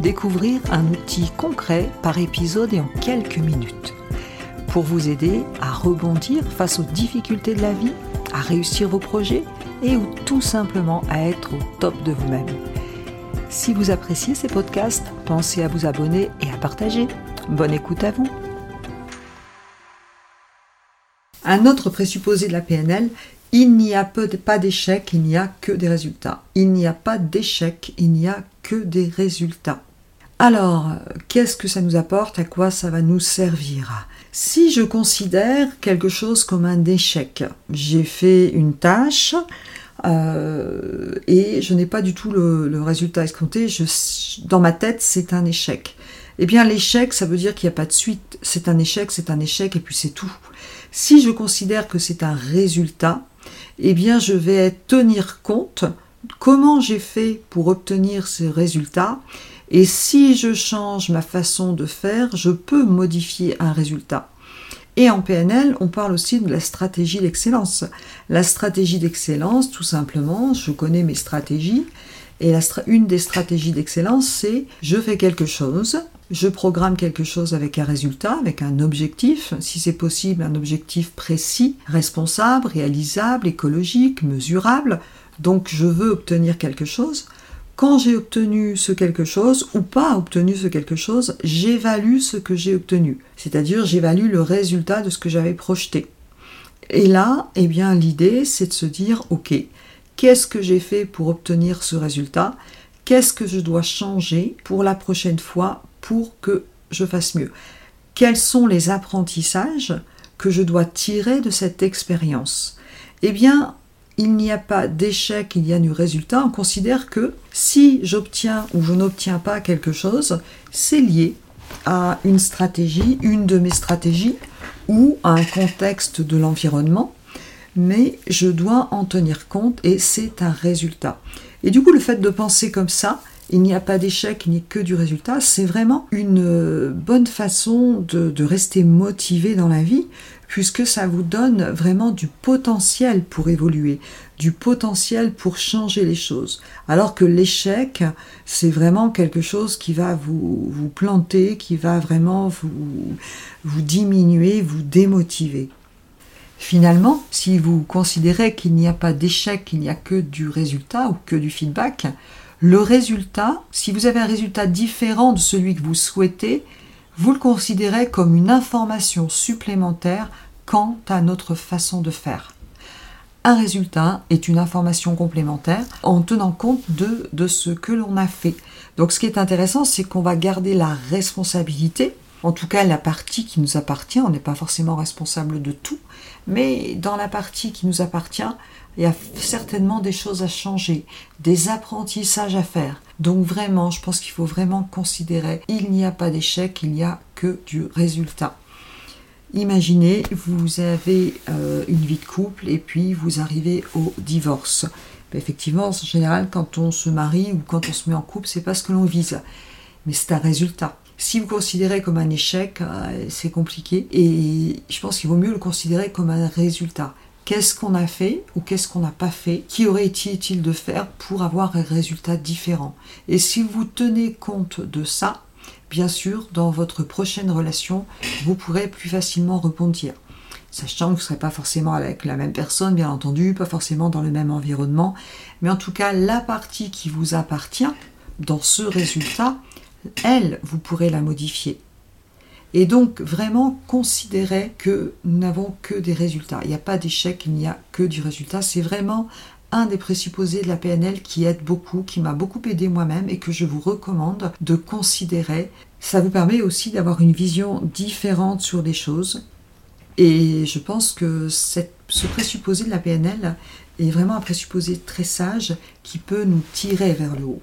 découvrir un outil concret par épisode et en quelques minutes pour vous aider à rebondir face aux difficultés de la vie, à réussir vos projets et ou tout simplement à être au top de vous-même. Si vous appréciez ces podcasts, pensez à vous abonner et à partager. Bonne écoute à vous. Un autre présupposé de la PNL, il n'y a pas d'échec, il n'y a que des résultats. Il n'y a pas d'échec, il n'y a que des résultats. Alors, qu'est-ce que ça nous apporte? À quoi ça va nous servir? Si je considère quelque chose comme un échec, j'ai fait une tâche euh, et je n'ai pas du tout le, résultat escompté, dans ma tête, c'est un échec. Eh bien, l'échec, ça veut dire qu'il n'y a pas de suite. C'est un échec, c'est un échec, et puis c'est tout. Si je considère que c'est un résultat, eh bien, je vais tenir compte comment j'ai fait pour obtenir ces résultats et si je change ma façon de faire, je peux modifier un résultat. Et en PNL, on parle aussi de la stratégie d'excellence. La stratégie d'excellence, tout simplement, je connais mes stratégies, et une des stratégies d'excellence, c'est je fais quelque chose, je programme quelque chose avec un résultat, avec un objectif, si c'est possible, un objectif précis, responsable, réalisable, écologique, mesurable. Donc je veux obtenir quelque chose quand j'ai obtenu ce quelque chose ou pas obtenu ce quelque chose, j'évalue ce que j'ai obtenu. C'est-à-dire j'évalue le résultat de ce que j'avais projeté. Et là, eh bien l'idée c'est de se dire OK, qu'est-ce que j'ai fait pour obtenir ce résultat? Qu'est-ce que je dois changer pour la prochaine fois pour que je fasse mieux? Quels sont les apprentissages que je dois tirer de cette expérience? Eh bien, il n'y a pas d'échec, il y a du résultat. On considère que si j'obtiens ou je n'obtiens pas quelque chose, c'est lié à une stratégie, une de mes stratégies, ou à un contexte de l'environnement, mais je dois en tenir compte et c'est un résultat. Et du coup, le fait de penser comme ça, il n'y a pas d'échec, il n'y a que du résultat, c'est vraiment une bonne façon de, rester motivé dans la vie, puisque ça vous donne vraiment du potentiel pour évoluer, du potentiel pour changer les choses. Alors que l'échec, c'est vraiment quelque chose qui va vous, vous planter, qui va vraiment vous, vous diminuer, vous démotiver. Finalement, si vous considérez qu'il n'y a pas d'échec, qu'il n'y a que du résultat ou que du feedback, le résultat, si vous avez un résultat différent de celui que vous souhaitez, vous le considérez comme une information supplémentaire quant à notre façon de faire. Un résultat est une information complémentaire en tenant compte de, de ce que l'on a fait. Donc ce qui est intéressant, c'est qu'on va garder la responsabilité, en tout cas la partie qui nous appartient, on n'est pas forcément responsable de tout, mais dans la partie qui nous appartient, il y a certainement des choses à changer, des apprentissages à faire. Donc vraiment, je pense qu'il faut vraiment considérer, il n'y a pas d'échec, il n'y a que du résultat. Imaginez, vous avez euh, une vie de couple et puis vous arrivez au divorce. effectivement, en général, quand on se marie ou quand on se met en couple, c'est pas ce que l'on vise, mais c'est un résultat. Si vous considérez comme un échec, euh, c'est compliqué et je pense qu'il vaut mieux le considérer comme un résultat. Qu'est-ce qu'on a fait ou qu'est-ce qu'on n'a pas fait Qui aurait été utile de faire pour avoir un résultat différent? Et si vous tenez compte de ça, bien sûr, dans votre prochaine relation, vous pourrez plus facilement rebondir. Sachant que vous ne serez pas forcément avec la même personne, bien entendu, pas forcément dans le même environnement, mais en tout cas, la partie qui vous appartient dans ce résultat, elle, vous pourrez la modifier. Et donc, vraiment, considérez que nous n'avons que des résultats. Il n'y a pas d'échec, il n'y a que du résultat. C'est vraiment un des présupposés de la PNL qui aide beaucoup, qui m'a beaucoup aidé moi-même et que je vous recommande de considérer. Ça vous permet aussi d'avoir une vision différente sur les choses. Et je pense que ce présupposé de la PNL est vraiment un présupposé très sage qui peut nous tirer vers le haut.